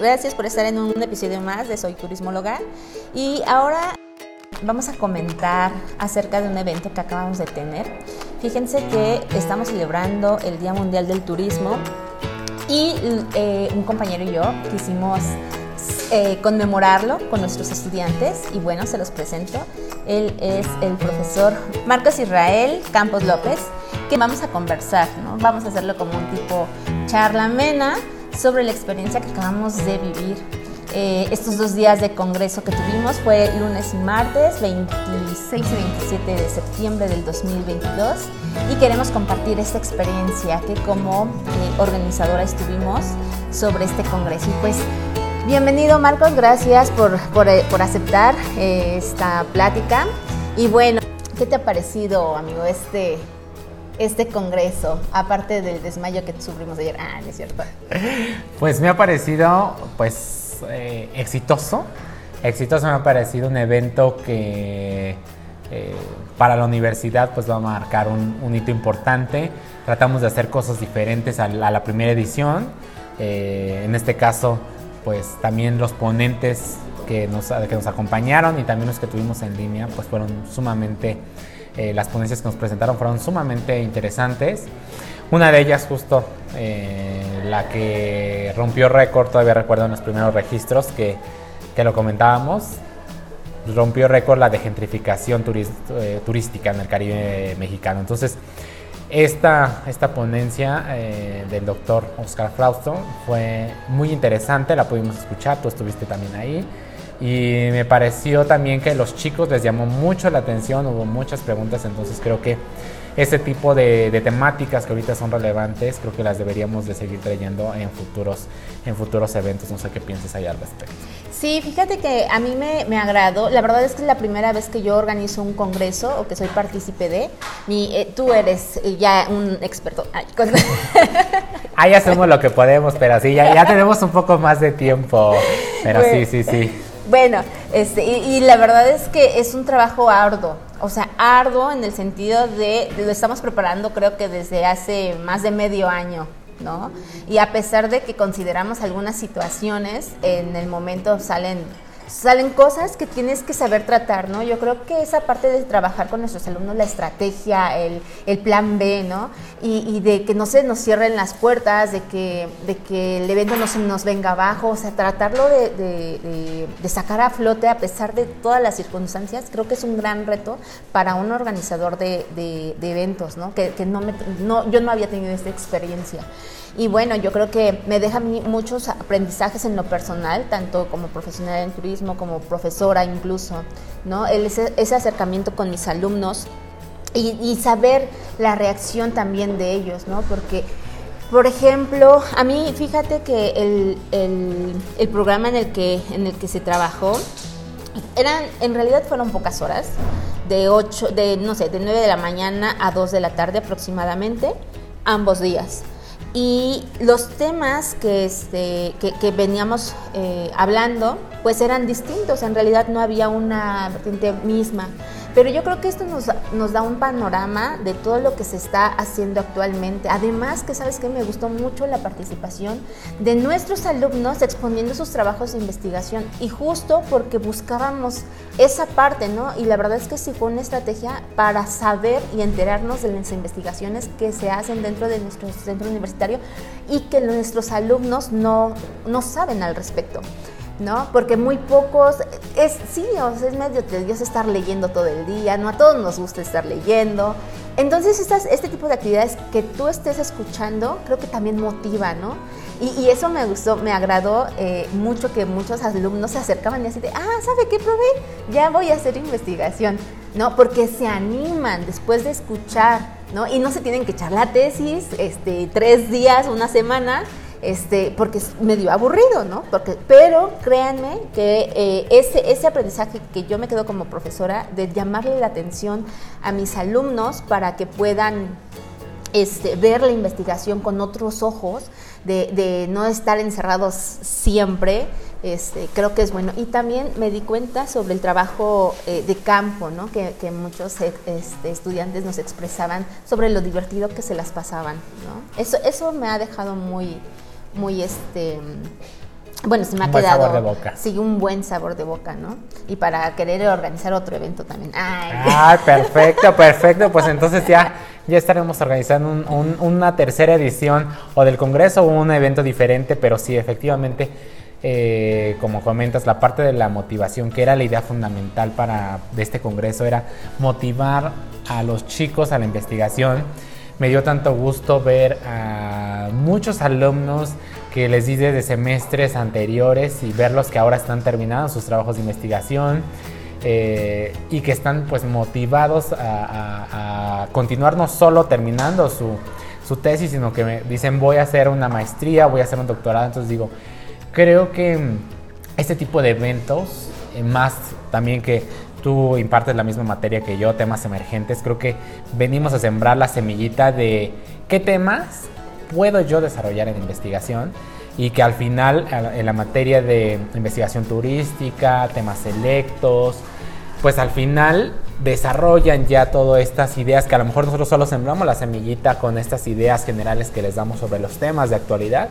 gracias por estar en un episodio más de Soy Turismóloga. Y ahora vamos a comentar acerca de un evento que acabamos de tener. Fíjense que estamos celebrando el Día Mundial del Turismo y eh, un compañero y yo quisimos eh, conmemorarlo con nuestros estudiantes y bueno, se los presento. Él es el profesor Marcos Israel Campos López, que vamos a conversar, ¿no? Vamos a hacerlo como un tipo charla amena sobre la experiencia que acabamos de vivir. Eh, estos dos días de congreso que tuvimos fue lunes y martes, 26 y 27 de septiembre del 2022 y queremos compartir esta experiencia que como eh, organizadora estuvimos sobre este congreso. Y pues bienvenido Marcos, gracias por, por, eh, por aceptar esta plática. Y bueno, ¿qué te ha parecido amigo este, este congreso, aparte del desmayo que sufrimos ayer? Ah, es cierto. Pues me ha parecido, pues, eh, exitoso. Exitoso me ha parecido un evento que eh, para la universidad pues va a marcar un, hito importante. Tratamos de hacer cosas diferentes a la, primera edición. Eh, en este caso, pues también los ponentes que nos, que nos acompañaron y también los que tuvimos en línea pues fueron sumamente eh, las ponencias que nos presentaron fueron sumamente interesantes. Una de ellas justo eh, la que rompió récord, todavía recuerdo en los primeros registros que, que lo comentábamos, rompió récord la de gentrificación eh, turística en el Caribe mexicano. Entonces, esta, esta ponencia del doctor Oscar Frausto fue muy interesante, la pudimos escuchar, tú estuviste también ahí. Y me pareció también que los chicos les llamó mucho la atención, hubo muchas preguntas, entonces creo que ese tipo de, temáticas que ahorita son relevantes, creo que las deberíamos de seguir trayendo en futuros, en futuros eventos. No sé qué piensas ahí al respecto. Sí, fíjate que a mí me, me, agradó. La verdad es que es la primera vez que yo organizo un congreso o que soy partícipe de. Mi, eh, tú eres ya un experto. Ahí hacemos lo que podemos, pero sí, ya, ya tenemos un poco más de tiempo. Pero sí, sí, sí. Bueno, este, y, la verdad es que es un trabajo arduo, o sea, arduo en el sentido de, lo estamos preparando creo que desde hace más de medio año, ¿no? Y a pesar de que consideramos algunas situaciones, en el momento salen salen cosas que tienes que saber tratar, ¿no? Yo creo que esa parte de trabajar con nuestros alumnos, la estrategia, el, plan B, ¿no? Y, de que no se nos cierren las puertas, de que, de que el evento no se nos venga abajo, o sea, tratarlo de, sacar a flote a pesar de todas las circunstancias, creo que es un gran reto para un organizador de, eventos, ¿no? Que, no, me, no yo no había tenido esta experiencia. Y bueno, yo creo que me deja muchos aprendizajes en lo personal, tanto como profesional en turismo, como profesora incluso, ¿no? ese, ese acercamiento con mis alumnos y, saber la reacción también de ellos, ¿no? Porque, por ejemplo, a mí, fíjate que el, el, el programa en el que, en el que se trabajó, eran, en realidad fueron pocas horas, de 8, de, no sé, de 9 de la mañana a 2 de la tarde aproximadamente, ambos días. Y los temas que, este, que, veníamos eh, hablando, pues eran distintos, en realidad no había una vertiente misma. Pero yo creo que esto nos, nos, da un panorama de todo lo que se está haciendo actualmente. Además, que sabes que me gustó mucho la participación de nuestros alumnos exponiendo sus trabajos de investigación y justo porque buscábamos esa parte, ¿no? Y la verdad es que sí fue una estrategia para saber y enterarnos de las investigaciones que se hacen dentro de nuestro centro universitario y que nuestros alumnos no, no saben al respecto. ¿No? Porque muy pocos, es, sí, es medio tedioso estar leyendo todo el día, no a todos nos gusta estar leyendo. Entonces, estas, este tipo de actividades que tú estés escuchando, creo que también motiva, ¿no? Y, eso me gustó, me agradó eh, mucho que muchos alumnos se acercaban y así de, ah, ¿sabe qué probé? Ya voy a hacer investigación, ¿no? Porque se animan después de escuchar, ¿no? Y no se tienen que echar la tesis, este, tres días, una semana, este, porque es medio aburrido, ¿no? Porque, pero créanme que eh, ese, ese aprendizaje que yo me quedo como profesora de llamarle la atención a mis alumnos para que puedan este, ver la investigación con otros ojos, de, no estar encerrados siempre, este, creo que es bueno. Y también me di cuenta sobre el trabajo eh, de campo, ¿no? que, muchos eh, este, estudiantes nos expresaban sobre lo divertido que se las pasaban. ¿no? Eso, eso me ha dejado muy, muy, este, Bueno, se me ha Un buen quedado. sabor de boca. Sí, un buen sabor de boca, ¿no? Y para querer organizar otro evento también. Ay. Ay, perfecto, perfecto. Pues entonces ya, ya estaremos organizando un- un- una tercera edición o del Congreso o un evento diferente, pero sí, efectivamente, eh, como comentas, la parte de la motivación, que era la idea fundamental para, de este Congreso, era motivar a los chicos a la investigación. Me dio tanto gusto ver a muchos alumnos que les di desde semestres anteriores y verlos que ahora están terminando sus trabajos de investigación eh, y que están pues motivados a, continuar no solo terminando su, su tesis, sino que me dicen voy a hacer una maestría, voy a hacer un doctorado. Entonces digo, creo que este tipo de eventos, eh, más también que tú impartes la misma materia que yo, temas emergentes, creo que venimos a sembrar la semillita de qué temas puedo yo desarrollar en investigación y que al final en la materia de investigación turística, temas selectos, pues al final desarrollan ya todas estas ideas que a lo mejor nosotros solo sembramos la semillita con estas ideas generales que les damos sobre los temas de actualidad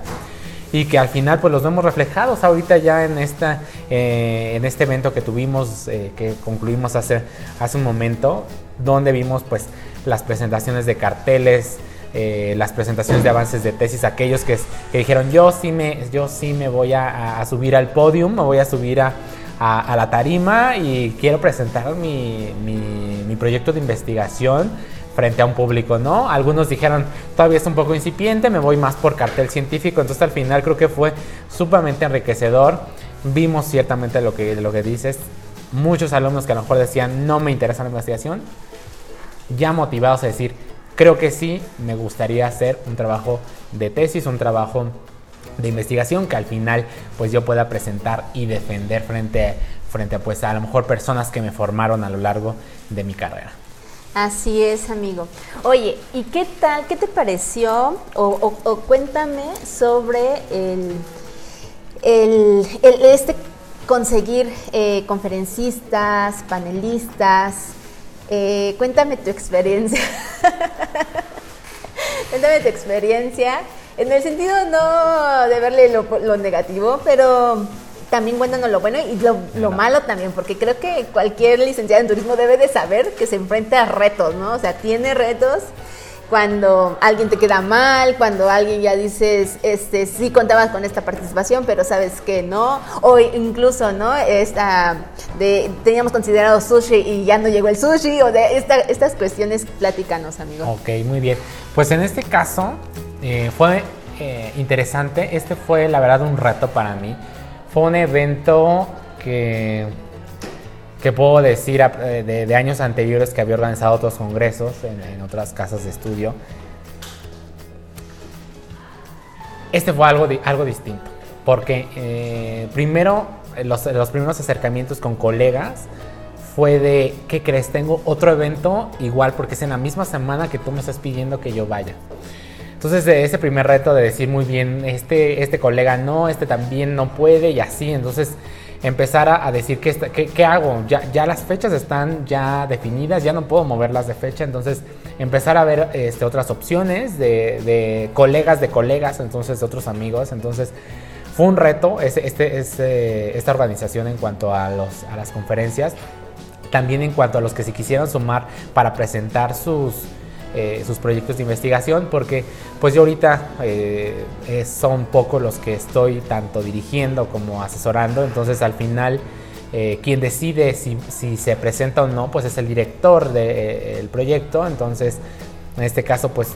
y que al final pues los vemos reflejados ahorita ya en esta eh, en este evento que tuvimos eh, que concluimos hace hace un momento donde vimos pues las presentaciones de carteles eh, las presentaciones de avances de tesis aquellos que, que dijeron yo sí me yo sí me voy a, subir al podium me voy a subir a, a, a la tarima y quiero presentar mi, mi- mi proyecto de investigación frente a un público, ¿no? Algunos dijeron, todavía es un poco incipiente, me voy más por cartel científico, entonces al final creo que fue sumamente enriquecedor. Vimos ciertamente lo que, lo que dices, muchos alumnos que a lo mejor decían, no me interesa la investigación, ya motivados a decir, creo que sí, me gustaría hacer un trabajo de tesis, un trabajo de investigación que al final pues yo pueda presentar y defender frente, frente a pues a lo mejor personas que me formaron a lo largo de mi carrera. Así es, amigo. Oye, ¿y qué tal? ¿Qué te pareció? O, cuéntame sobre el, el- el- este conseguir eh, conferencistas, panelistas. Eh, cuéntame tu experiencia. cuéntame tu experiencia. En el sentido no de verle lo, lo negativo, pero también cuéntanos lo bueno y lo, lo malo también, porque creo que cualquier licenciado en turismo debe de saber que se enfrenta a retos, ¿no? O sea, tiene retos cuando alguien te queda mal, cuando alguien ya dices, este, sí contabas con esta participación, pero sabes que no, o incluso, ¿no? Esta de teníamos considerado sushi y ya no llegó el sushi, o de esta- estas cuestiones, platícanos, amigo. Ok, muy bien. Pues en este caso eh, fue eh, interesante. Este fue, la verdad, un reto para mí. Fue un evento que, que puedo decir eh, de, años anteriores que había organizado otros congresos en, otras casas de estudio. Este fue algo, algo distinto. Porque eh, primero, eh, los, los primeros acercamientos con colegas fue de, ¿qué crees? Tengo otro evento igual porque es en la misma semana que tú me estás pidiendo que yo vaya. Entonces, ese primer reto de decir muy bien, este, este colega no, este también no puede y así, entonces empezar a, decir, ¿qué, qué, hago? Ya, ya las fechas están ya definidas, ya no puedo moverlas de fecha, entonces empezar a ver este, otras opciones de, colegas de colegas, entonces de otros amigos, entonces fue un reto este, ese- esta organización en cuanto a, los, a las conferencias, también en cuanto a los que se quisieran sumar para presentar sus, eh, sus proyectos de investigación, porque pues yo ahorita eh, eh, son pocos los que estoy tanto dirigiendo como asesorando, entonces al final eh, quien decide si, si se presenta o no, pues es el director del proyecto, entonces en este caso pues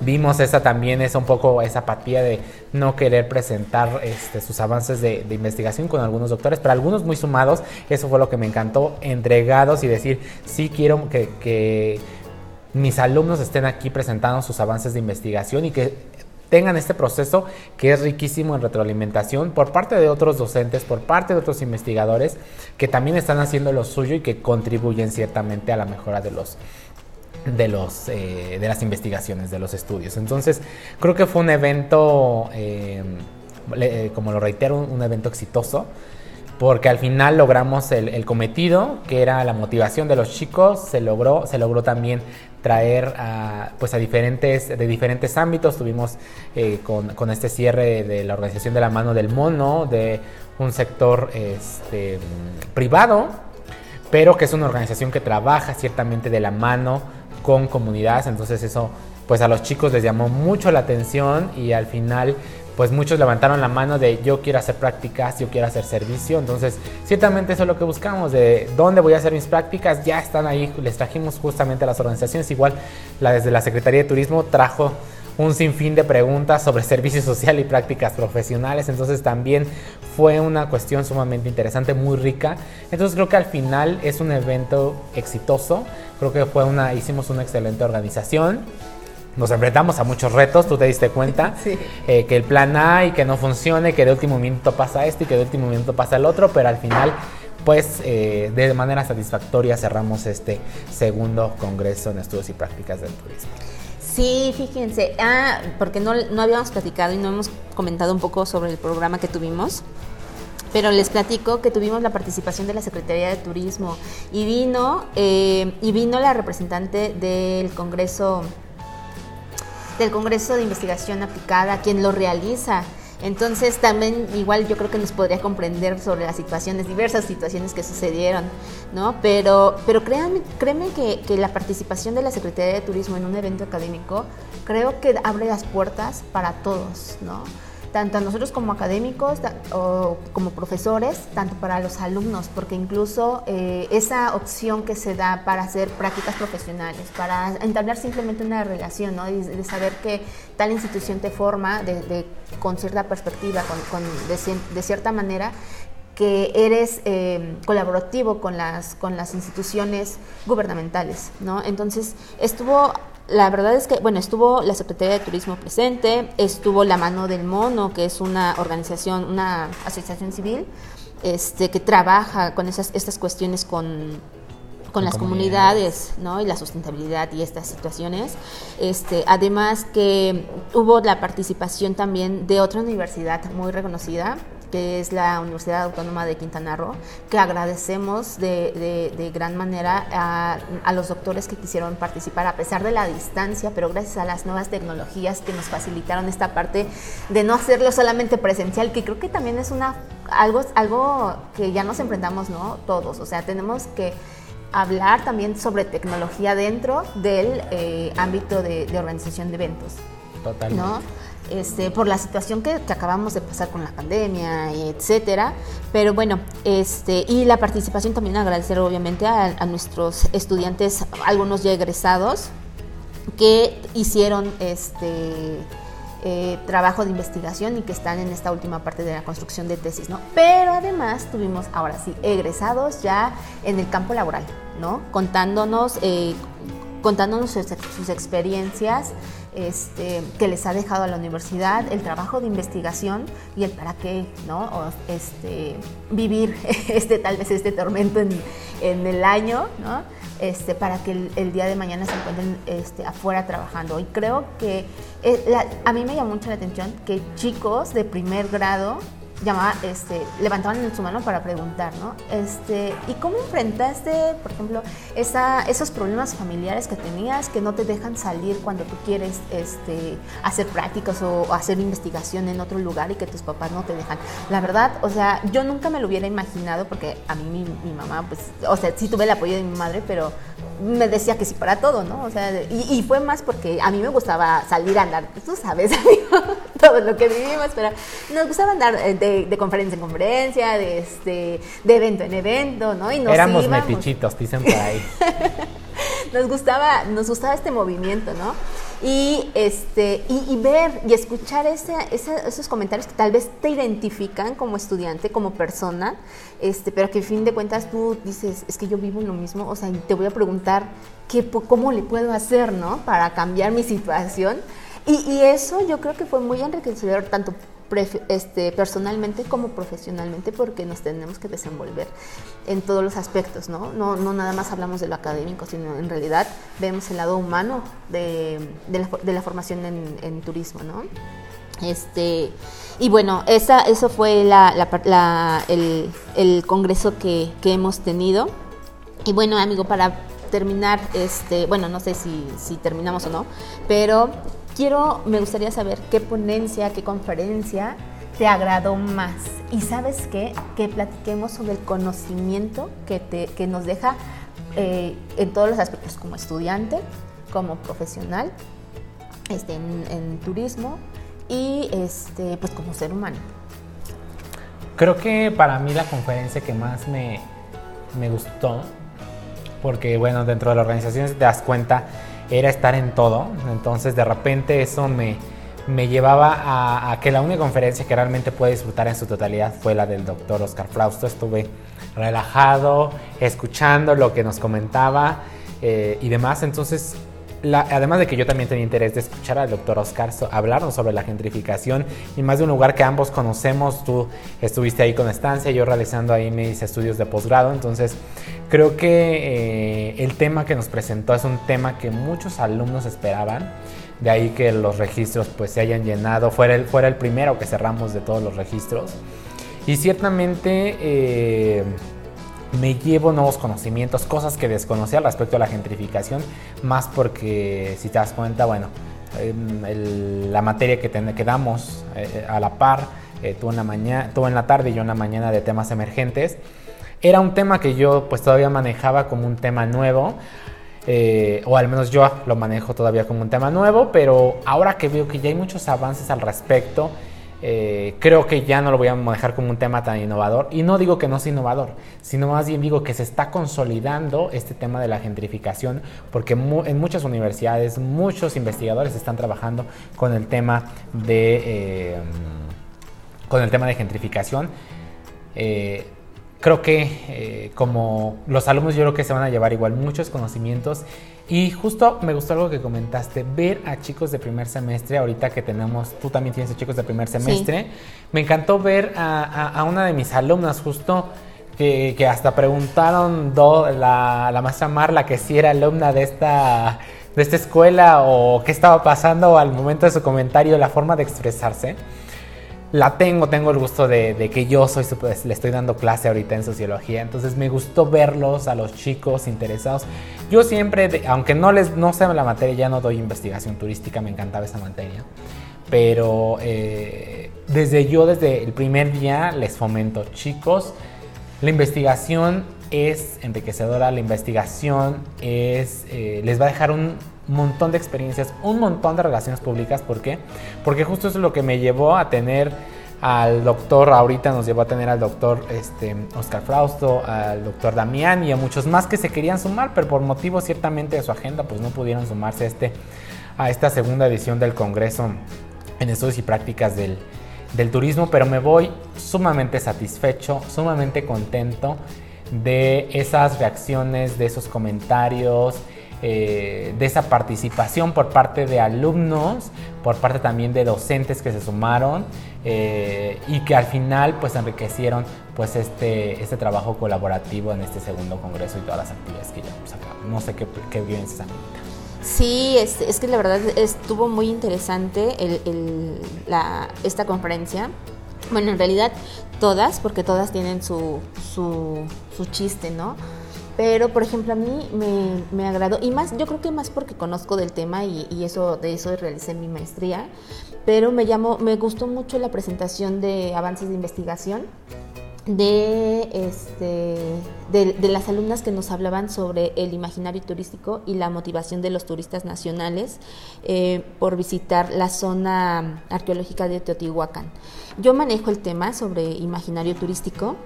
vimos esa también, esa un poco esa apatía de no querer presentar este, sus avances de, investigación con algunos doctores, pero algunos muy sumados, eso fue lo que me encantó, entregados y decir, sí quiero que mis alumnos estén aquí presentando sus avances de investigación y que tengan este proceso que es riquísimo en retroalimentación por parte de otros docentes, por parte de otros investigadores que también están haciendo lo suyo y que contribuyen ciertamente a la mejora de los de los eh, de las investigaciones, de los estudios. Entonces, creo que fue un evento, eh, eh, como lo reitero, un evento exitoso porque al final logramos el, cometido, que era la motivación de los chicos, se logró, se logró también traer a, pues a diferentes, de diferentes ámbitos, tuvimos eh, con, este cierre de la organización de la mano del mono, de un sector este, privado, pero que es una organización que trabaja ciertamente de la mano con comunidades, entonces eso pues a los chicos les llamó mucho la atención y al final pues muchos levantaron la mano de yo quiero hacer prácticas, yo quiero hacer servicio. Entonces, ciertamente eso es lo que buscamos, de dónde voy a hacer mis prácticas, ya están ahí, les trajimos justamente a las organizaciones. Igual, la, desde la Secretaría de Turismo trajo un sinfín de preguntas sobre servicio social y prácticas profesionales. Entonces también fue una cuestión sumamente interesante, muy rica. Entonces creo que al final es un evento exitoso. Creo que fue una, hicimos una excelente organización nos enfrentamos a muchos retos, tú te diste cuenta, eh, que el plan A y que no funcione, que de último minuto pasa esto y que de último minuto pasa el otro, pero al final, pues eh, de manera satisfactoria cerramos este segundo Congreso en Estudios y Prácticas del Turismo. Sí, fíjense, ah, porque no, no habíamos platicado y no hemos comentado un poco sobre el programa que tuvimos pero les platico que tuvimos la participación de la Secretaría de Turismo y vino eh, y vino la representante del Congreso del Congreso de Investigación Aplicada, quien lo realiza. Entonces también igual yo creo que nos podría comprender sobre las situaciones, diversas situaciones que sucedieron, ¿no? Pero, pero créanme, créeme que, que, la participación de la Secretaría de Turismo en un evento académico creo que abre las puertas para todos, ¿no? Tanto a nosotros como académicos o como profesores, tanto para los alumnos, porque incluso eh, esa opción que se da para hacer prácticas profesionales, para entablar simplemente una relación, ¿no? de, saber que tal institución te forma de, con cierta perspectiva, con, de, cierta manera, que eres eh, colaborativo con las, con las instituciones gubernamentales, ¿no? Entonces, estuvo la verdad es que, bueno, estuvo la Secretaría de Turismo presente, estuvo la Mano del Mono, que es una organización, una asociación civil, este, que trabaja con esas, estas cuestiones con, con las comunidades, ¿no? Y la sustentabilidad y estas situaciones. Este, además que hubo la participación también de otra universidad muy reconocida, que es la Universidad Autónoma de Quintana Roo, que agradecemos de, gran manera a, los doctores que quisieron participar a pesar de la distancia, pero gracias a las nuevas tecnologías que nos facilitaron esta parte de no hacerlo solamente presencial, que creo que también es una algo, algo que ya nos enfrentamos, ¿no? Todos, o sea, tenemos que hablar también sobre tecnología dentro del eh, ámbito de, de, organización de eventos. Totalmente. Este, por la situación que, acabamos de pasar con la pandemia, etcétera. Pero bueno, este, y la participación también agradecer obviamente a, nuestros estudiantes, algunos ya egresados, que hicieron este eh, trabajo de investigación y que están en esta última parte de la construcción de tesis, ¿no? Pero además tuvimos ahora sí egresados ya en el campo laboral, ¿no? Contándonos, eh, contándonos sus experiencias este, que les ha dejado a la universidad, el trabajo de investigación y el para qué, ¿no? este, vivir este, tal vez este tormento en, el año, ¿no? Este, para que el, día de mañana se encuentren este, afuera trabajando. Y creo que eh, a mí me llamó mucho la atención que chicos de primer grado llamaba, este, levantaban su mano para preguntar, ¿no? Este, ¿Y cómo enfrentaste, por ejemplo, esa, esos problemas familiares que tenías que no te dejan salir cuando tú quieres este, hacer prácticas o, hacer investigación en otro lugar y que tus papás no te dejan? La verdad, o sea, yo nunca me lo hubiera imaginado porque a mí mi, mamá, pues, o sea, sí tuve el apoyo de mi madre, pero me decía que sí para todo, ¿no? O sea, y, fue más porque a mí me gustaba salir a andar, tú sabes, amigo, todo lo que vivimos, pero nos gustaba andar eh, de, conferencia en conferencia, de, este, de evento en evento, ¿no? Y nos Éramos metichitos, dicen por ahí. nos gustaba, nos gustaba este movimiento, ¿no? Y, este, y, ver y escuchar ese, esos comentarios que tal vez te identifican como estudiante, como persona, este, pero que a fin de cuentas tú dices, es que yo vivo lo mismo, o sea, te voy a preguntar qué, cómo le puedo hacer, ¿no? Para cambiar mi situación. Y, y, eso yo creo que fue muy enriquecedor tanto este, personalmente como profesionalmente porque nos tenemos que desenvolver en todos los aspectos, ¿no? No, no nada más hablamos de lo académico, sino en realidad vemos el lado humano de, de, la, formación en, turismo, ¿no? Este, y bueno, esa, eso fue el, congreso que, hemos tenido. Y bueno, amigo, para terminar, este, bueno, no sé si, si terminamos o no, pero quiero, me gustaría saber qué ponencia, qué conferencia te agradó más. Y sabes qué, que platiquemos sobre el conocimiento que, te, que nos deja eh, en todos los aspectos, como estudiante, como profesional, este, en, turismo y este, pues como ser humano. Creo que para mí la conferencia que más me, me gustó, porque bueno, dentro de la organización te das cuenta, era estar en todo, entonces de repente eso me, me llevaba a, que la única conferencia que realmente pude disfrutar en su totalidad fue la del doctor Oscar Frausto. Estuve relajado, escuchando lo que nos comentaba eh, y demás. Entonces, además de que yo también tenía interés de escuchar al doctor Oscar hablarnos sobre la gentrificación y más de un lugar que ambos conocemos, tú estuviste ahí con estancia, yo realizando ahí mis estudios de posgrado, entonces creo que eh, el tema que nos presentó es un tema que muchos alumnos esperaban de ahí que los registros pues se hayan llenado, fuera el, fuera el primero que cerramos de todos los registros. Y ciertamente eh, me llevo nuevos conocimientos, cosas que desconocía respecto a la gentrificación, más porque si te das cuenta, bueno, em, la materia que, que damos eh, a la par, eh, en la mañana, tú en la tarde y yo en la mañana de temas emergentes, era un tema que yo pues todavía manejaba como un tema nuevo, eh, o al menos yo lo manejo todavía como un tema nuevo, pero ahora que veo que ya hay muchos avances al respecto, eh, creo que ya no lo voy a manejar como un tema tan innovador. Y no digo que no sea innovador, sino más bien digo que se está consolidando este tema de la gentrificación, porque en muchas universidades muchos investigadores están trabajando con el tema de, eh, con el tema de gentrificación creo que eh, como los alumnos yo creo que se van a llevar igual muchos conocimientos y justo me gustó algo que comentaste, ver a chicos de primer semestre, ahorita que tenemos, tú también tienes chicos de primer semestre, me encantó ver a, una de mis alumnas justo que, hasta preguntaron la, la maestra Marla que si era alumna de esta, de esta escuela o qué estaba pasando al momento de su comentario, la forma de expresarse la tengo, tengo el gusto de, que yo soy, pues, le estoy dando clase ahorita en sociología, entonces me gustó verlos a los chicos interesados. Yo siempre, aunque no les, no sé la materia, ya no doy investigación turística, me encantaba esa materia, pero eh, desde yo, desde el primer día, les fomento, chicos, la investigación es enriquecedora, la investigación es, eh, les va a dejar un montón de experiencias, un montón de relaciones públicas. ¿Por qué? Porque justo eso es lo que me llevó a tener al doctor, ahorita nos llevó a tener al doctor este, Oscar Frausto, al doctor Damián y a muchos más que se querían sumar, pero por motivos ciertamente de su agenda, pues no pudieron sumarse a, este, a esta segunda edición del Congreso en Estudios y Prácticas del, del Turismo, pero me voy sumamente satisfecho, sumamente contento de esas reacciones, de esos comentarios, eh, de esa participación por parte de alumnos, por parte también de docentes que se sumaron eh, y que al final pues enriquecieron pues este, este trabajo colaborativo en este segundo congreso y todas las actividades que llevamos a. No sé qué, qué vivencias Sí, es, es, que la verdad estuvo muy interesante esta conferencia. Bueno, en realidad todas, porque todas tienen su, su, su chiste, ¿no? Pero, por ejemplo, a mí me, me, agradó, y más, yo creo que más porque conozco del tema y, y, eso, de eso realicé mi maestría, pero me llamó, me gustó mucho la presentación de avances de investigación de, este, de, las alumnas que nos hablaban sobre el imaginario turístico y la motivación de los turistas nacionales eh, por visitar la zona arqueológica de Teotihuacán. Yo manejo el tema sobre imaginario turístico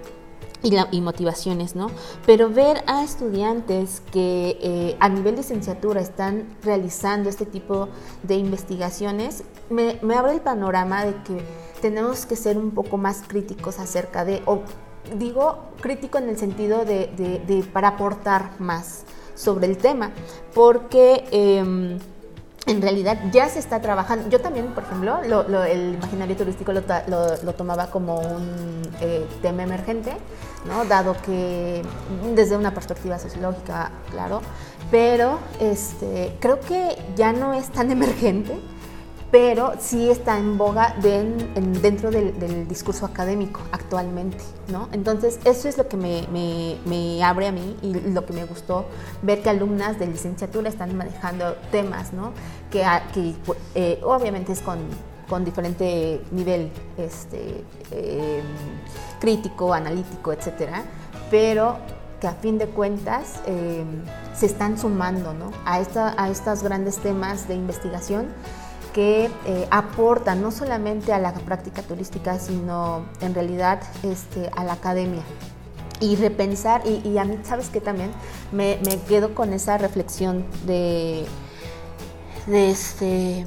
y, motivaciones, ¿no? Pero ver a estudiantes que eh, a nivel licenciatura están realizando este tipo de investigaciones, me, abre el panorama de que tenemos que ser un poco más críticos acerca de, o digo crítico en el sentido de, para aportar más sobre el tema, porque... Em, en realidad ya se está trabajando. Yo también, por ejemplo, el imaginario turístico lo, tomaba como un eh, tema emergente, ¿no? dado que desde una perspectiva sociológica, claro, pero este, creo que ya no es tan emergente pero sí está en boga dentro del, discurso académico actualmente, ¿no? Entonces, eso es lo que me, abre a mí y lo que me gustó ver que alumnas de licenciatura están manejando temas, ¿no? Que, eh, obviamente es con, diferente nivel este, em, crítico, analítico, etcétera, pero que a fin de cuentas em, se están sumando ¿no? a, esta, a estos grandes temas de investigación que eh, aportan no solamente a la práctica turística, sino en realidad este, a la academia. Y repensar, y, a mí, ¿sabes qué? También me, quedo con esa reflexión de, de este...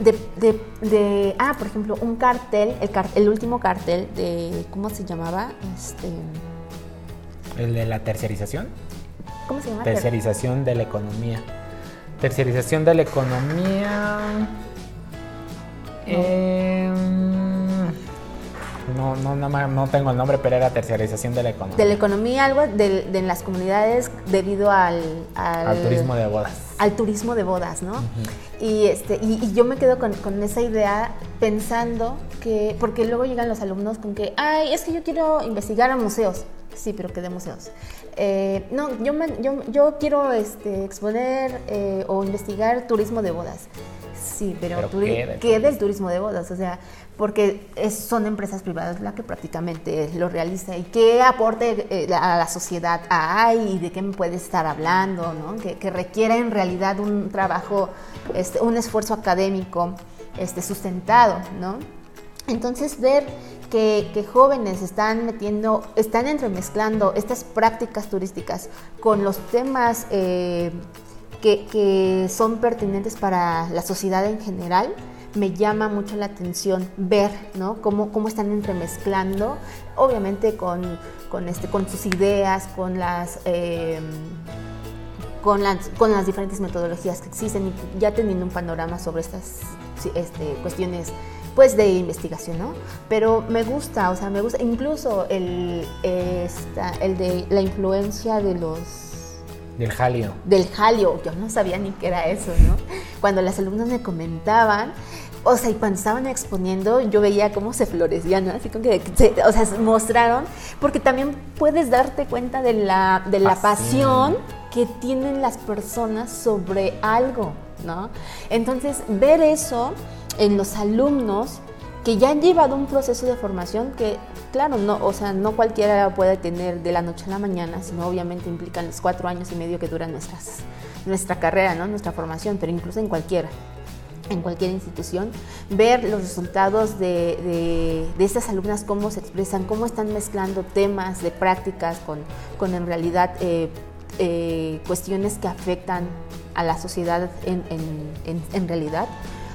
De, ah, por ejemplo, un cartel, el, el último cartel de, ¿cómo se llamaba? Este, ¿El de la terciarización? ¿Cómo se llama? Terciarización de la economía. Terciarización de la economía. Em, no, no, no, no, tengo el nombre, pero era terciarización de la economía. De la economía, algo de, de las comunidades debido al, al, turismo de bodas. Al turismo de bodas, ¿no? y, este, y, yo me quedo con, con, esa idea pensando que, porque luego llegan los alumnos con que, ay, es que yo quiero investigar a museos. Sí, pero ¿qué de museos? Eh, no, yo, yo, yo, quiero este, exponer eh, o investigar turismo de bodas. Sí, pero, ¿qué, del turismo de bodas? O sea, porque son empresas privadas las que prácticamente lo realizan. ¿Y qué aporte eh, a la sociedad hay? ¿Y de qué me puede estar hablando? ¿no? Que, requiere en realidad un trabajo, este, un esfuerzo académico este, sustentado, ¿no? Entonces, ver que, jóvenes están metiendo, están entremezclando estas prácticas turísticas con los temas eh, que, son pertinentes para la sociedad en general, me llama mucho la atención ver ¿no? cómo, cómo están entremezclando, obviamente con, con, este, con sus ideas, con las, em, con, las, con las diferentes metodologías que existen y ya teniendo un panorama sobre estas este, cuestiones pues de investigación, ¿no? Pero me gusta, o sea, me gusta incluso el, el de la influencia de los del jalio. Del jalio. Yo no sabía ni qué era eso, ¿no? Cuando las alumnas me comentaban, o sea, y cuando estaban exponiendo, yo veía cómo se florecían, ¿no? Así como que, o sea, mostraron, porque también puedes darte cuenta de la, de la pasión que tienen las personas sobre algo, ¿no? Entonces, ver eso en los alumnos que ya han llevado un proceso de formación que, claro, no, o sea, no cualquiera puede tener de la noche a la mañana, sino obviamente implican los cuatro años y medio que dura nuestras, nuestra carrera, ¿no? nuestra formación, pero incluso en cualquiera en cualquier institución, ver los resultados de, de, estas alumnas, cómo se expresan, cómo están mezclando temas de prácticas con, con en realidad eh, eh, cuestiones que afectan a la sociedad en, en, en realidad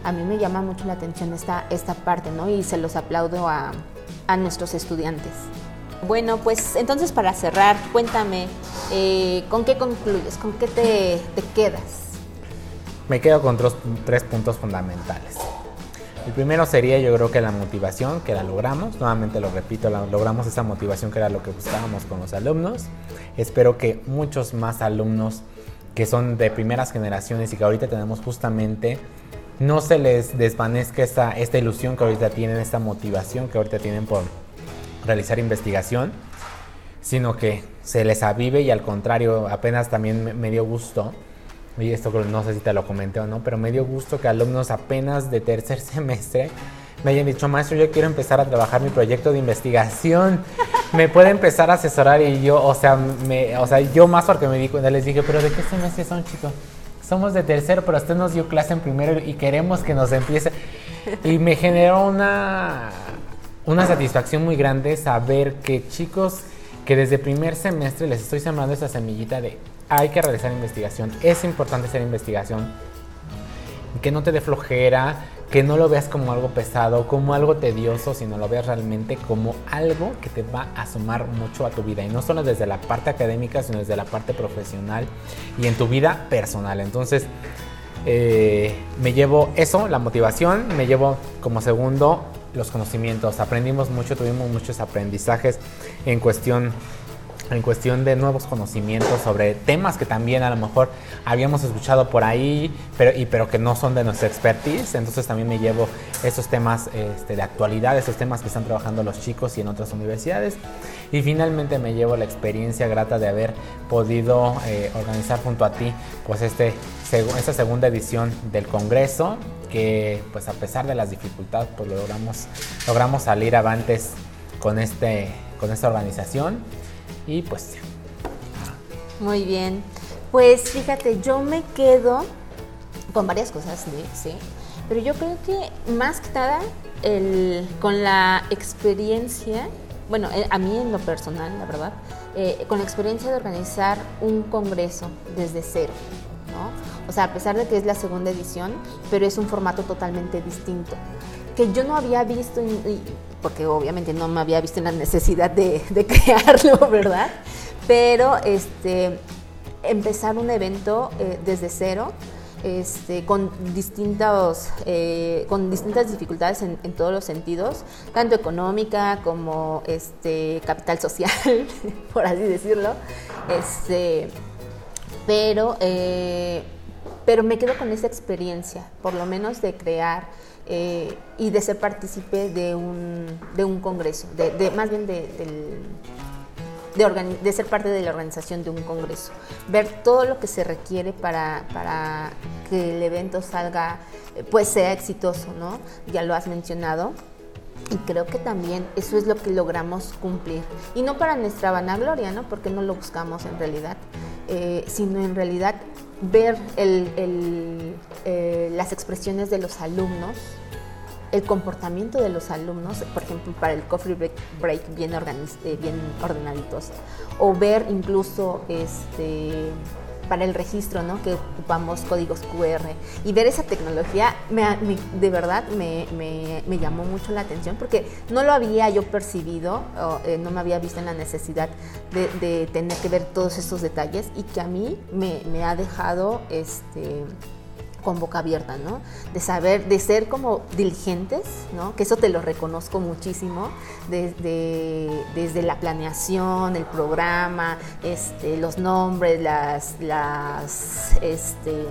a mí me llama mucho la atención esta, esta parte, ¿no? Y se los aplaudo a, nuestros estudiantes. Bueno, pues entonces para cerrar, cuéntame, eh, ¿con qué concluyes? ¿Con qué te, quedas? Me quedo con tres puntos fundamentales. El primero sería yo creo que la motivación, que la logramos, nuevamente lo repito, logramos esa motivación que era lo que buscábamos con los alumnos. Espero que muchos más alumnos que son de primeras generaciones y que ahorita tenemos justamente no se les desvanezca esta, esta ilusión que ahorita tienen, esta motivación que ahorita tienen por realizar investigación, sino que se les avive y al contrario, apenas también me, dio gusto, y esto no sé si te lo comenté o no, pero me dio gusto que alumnos apenas de tercer semestre me hayan dicho, maestro, yo quiero empezar a trabajar mi proyecto de investigación, me puede empezar a asesorar y yo, o sea, me, o sea yo más porque me di cuenta, les dije, pero ¿de qué semestre son chicos? Somos de tercero, pero usted nos dio clase en primero y queremos que nos empiece. Y me generó una, una satisfacción muy grande saber que chicos que desde primer semestre les estoy sembrando esa semillita de hay que realizar investigación, es importante hacer investigación, que no te dé flojera, que no lo veas como algo pesado, como algo tedioso, sino lo veas realmente como algo que te va a sumar mucho a tu vida. Y no solo desde la parte académica, sino desde la parte profesional y en tu vida personal. Entonces, eh, me llevo eso, la motivación, me llevo como segundo los conocimientos. Aprendimos mucho, tuvimos muchos aprendizajes en cuestión en cuestión de nuevos conocimientos sobre temas que también a lo mejor habíamos escuchado por ahí, pero, y, pero que no son de nuestra expertise. Entonces también me llevo esos temas este, de actualidad, esos temas que están trabajando los chicos y en otras universidades. Y finalmente me llevo la experiencia grata de haber podido eh, organizar junto a ti pues este, esta segunda edición del Congreso, que pues a pesar de las dificultades pues logramos, logramos salir avantes con, este, con esta organización y pues Muy bien. Pues fíjate, yo me quedo con varias cosas, ¿sí? Pero yo creo que más que nada el, con la experiencia, bueno, eh, a mí en lo personal, la verdad, eh, con la experiencia de organizar un congreso desde cero, ¿no? O sea, a pesar de que es la segunda edición, pero es un formato totalmente distinto, que yo no había visto, porque obviamente no me había visto en la necesidad de, crearlo, ¿verdad? Pero este, empezar un evento eh, desde cero, este, con, distintos, eh, con distintas dificultades en, todos los sentidos, tanto económica como este, capital social, por así decirlo. Este, pero, eh, pero me quedo con esa experiencia, por lo menos de crear eh, y de ser partícipe de un, de un congreso, de, más bien de, de, ser parte de la organización de un congreso, ver todo lo que se requiere para, para que el evento salga, eh, pues sea exitoso, ¿no? Ya lo has mencionado. Y creo que también eso es lo que logramos cumplir. Y no para nuestra vanagloria, ¿no? Porque no lo buscamos en realidad, eh, sino en realidad ver el, eh, las expresiones de los alumnos, el comportamiento de los alumnos, por ejemplo, para el coffee break, bien, eh, bien ordenaditos, o ver incluso este, para el registro, ¿no? que ocupamos códigos QR, y ver esa tecnología, de verdad me, llamó mucho la atención, porque no lo había yo percibido, eh, no me había visto en la necesidad de, tener que ver todos estos detalles, y que a mí me, me ha dejado... Este, con boca abierta, ¿no? De saber, de ser como diligentes, ¿no? Que eso te lo reconozco muchísimo, desde, desde la planeación, el programa, este, los nombres, las, las, este,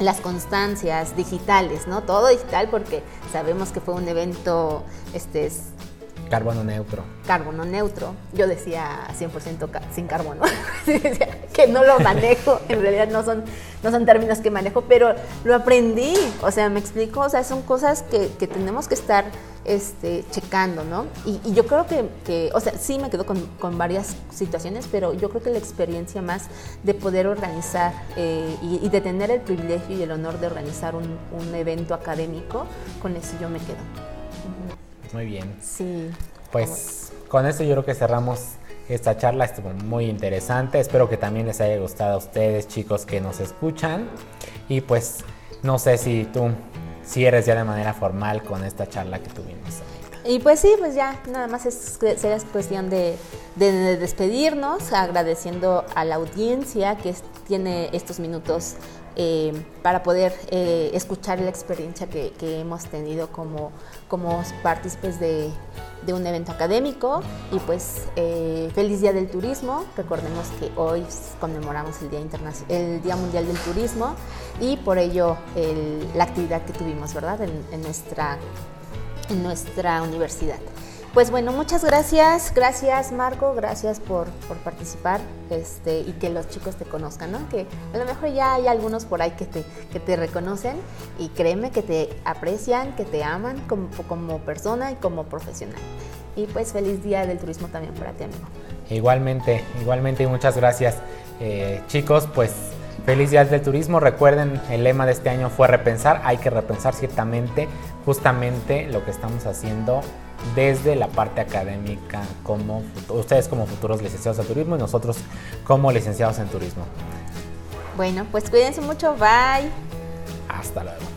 las constancias digitales, ¿no? Todo digital porque sabemos que fue un evento este, Carbono neutro. Carbono neutro. Yo decía 100% sin carbono, que no lo manejo, en realidad no son, no son términos que manejo, pero lo aprendí, o sea, me explico, o sea, son cosas que, tenemos que estar este, checando, ¿no? Y, yo creo que, o sea, sí me quedo con, varias situaciones, pero yo creo que la experiencia más de poder organizar eh, y, de tener el privilegio y el honor de organizar un evento académico, con eso yo me quedo. Muy bien. Sí. Pues con esto yo creo que cerramos esta charla, estuvo muy interesante. Espero que también les haya gustado a ustedes, chicos, que nos escuchan. Y pues no sé si tú cierres ya de manera formal con esta charla que tuvimos. Y pues sí, pues ya, nada más es, sería cuestión de, despedirnos, agradeciendo a la audiencia que tiene estos minutos eh, para poder eh, escuchar la experiencia que, hemos tenido como, como partícipes de, un evento académico. Y pues eh, feliz día del turismo. Recordemos que hoy conmemoramos el día el día mundial del turismo. Y por ello la actividad que tuvimos verdad en, nuestra en nuestra universidad pues bueno, muchas gracias, gracias Marco, gracias por, participar este, y que los chicos te conozcan, ¿no? Que a lo mejor ya hay algunos por ahí que te, que te reconocen y créeme que te aprecian, que te aman como, como persona y como profesional. Y pues feliz día del turismo también para ti, amigo. Igualmente, igualmente y muchas gracias. Eh, chicos, pues feliz día del turismo. Recuerden, el lema de este año fue repensar. Hay que repensar ciertamente justamente lo que estamos haciendo desde la parte académica, como ustedes como futuros licenciados en turismo y nosotros como licenciados en turismo. Bueno, pues cuídense mucho, bye. Hasta luego.